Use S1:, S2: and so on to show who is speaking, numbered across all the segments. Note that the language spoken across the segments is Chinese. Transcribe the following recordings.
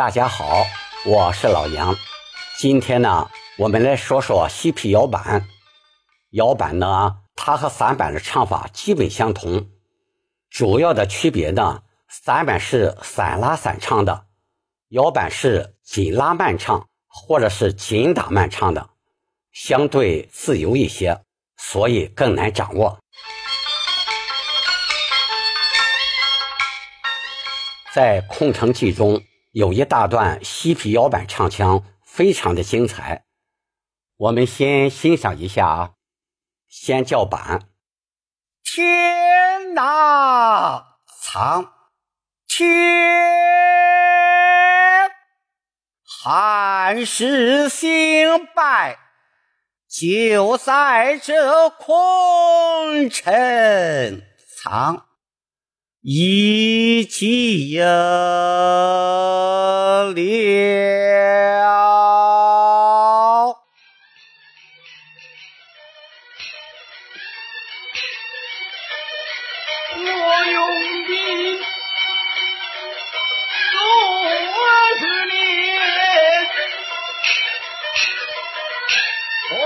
S1: 大家好，我是老杨。今天呢，我们来说说西皮摇板。摇板呢，它和散板的唱法基本相同，主要的区别呢，散板是散拉散唱的，摇板是紧拉慢唱或者是紧打慢唱的，相对自由一些，所以更难掌握。在《空城计》中有一大段西皮摇板唱腔，非常的精彩。我们先欣赏一下啊，先叫板，天哪，藏天，汉室兴败，就在这空城藏。一计了。我用兵多少年？红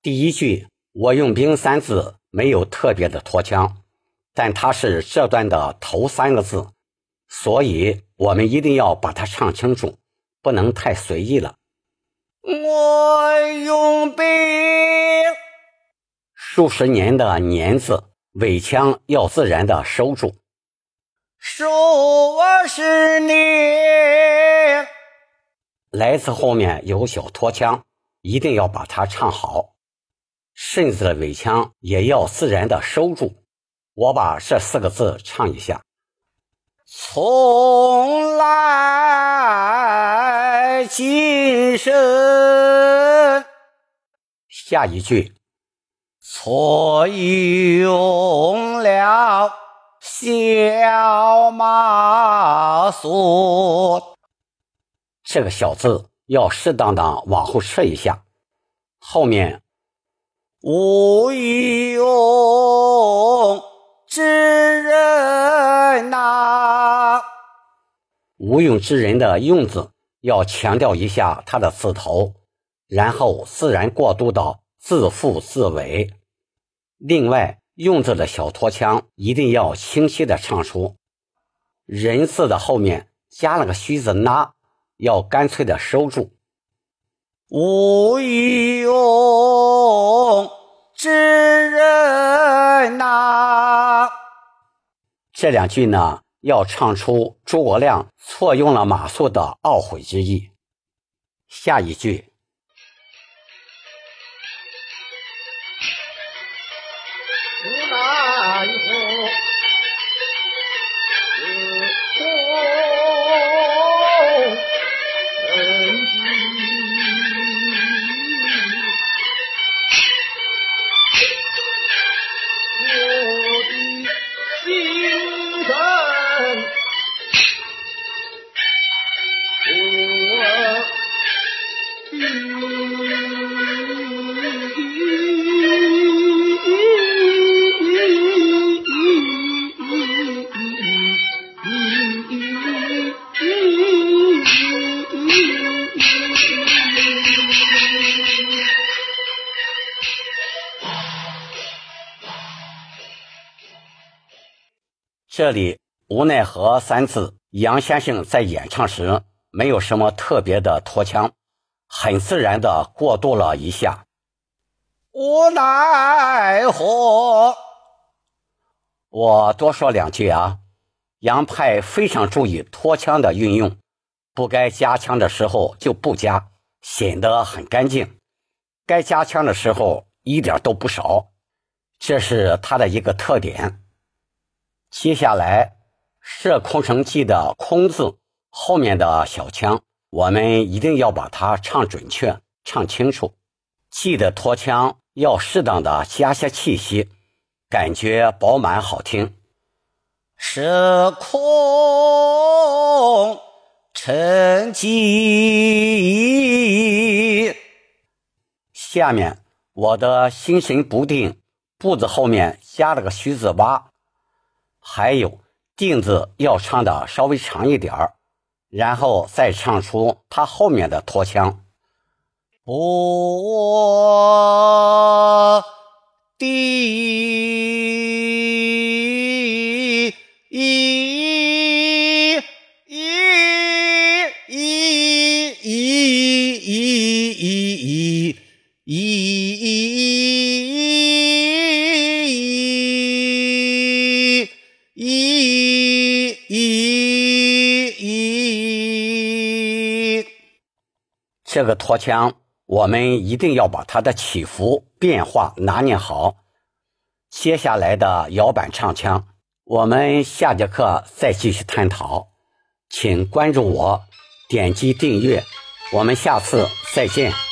S1: 第一句“我用兵”三字没有特别的拖腔，但它是这段的头三个字，所以我们一定要把它唱清楚，不能太随意了。我用兵，数十年的“年”字尾腔要自然的收住。数十年，来自后面有小拖腔，一定要把它唱好。甚至的尾腔也要自然的收住。我把这四个字唱一下：从来今生。下一句：错用了小马谡。这个小字要适当的往后撤一下，后面。无用之人呐，无用之人的“用”字要强调一下它的字头，然后自然过渡到字腹字尾。另外，“用”字的小拖腔一定要清晰的唱出。人字的后面加了个虚字“那”，要干脆的收住。无用之人呐，这两句呢，要唱出诸葛亮错用了马谡的懊悔之意。下一句。这里“无奈何”三字，杨先生在演唱时没有什么特别的拖腔，很自然的过渡了一下。无奈何，我多说两句啊。杨派非常注意拖腔的运用，不该加腔的时候就不加，显得很干净；该加腔的时候一点都不少，这是他的一个特点。接下来是《空城计》的“空”字后面的小腔，我们一定要把它唱准确、唱清楚。记得拖腔要适当的加些气息，感觉饱满好听。
S2: 时空沉寂。
S1: 下面我的心神不定，步子后面加了个虚字八，还有定字要唱的稍微长一点儿，然后再唱出他后面的拖腔。
S2: 哦
S1: 这个拖腔。我们一定要把它的起伏变化拿捏好。接下来的摇板唱腔，我们下节课再继续探讨。请关注我，点击订阅，我们下次再见。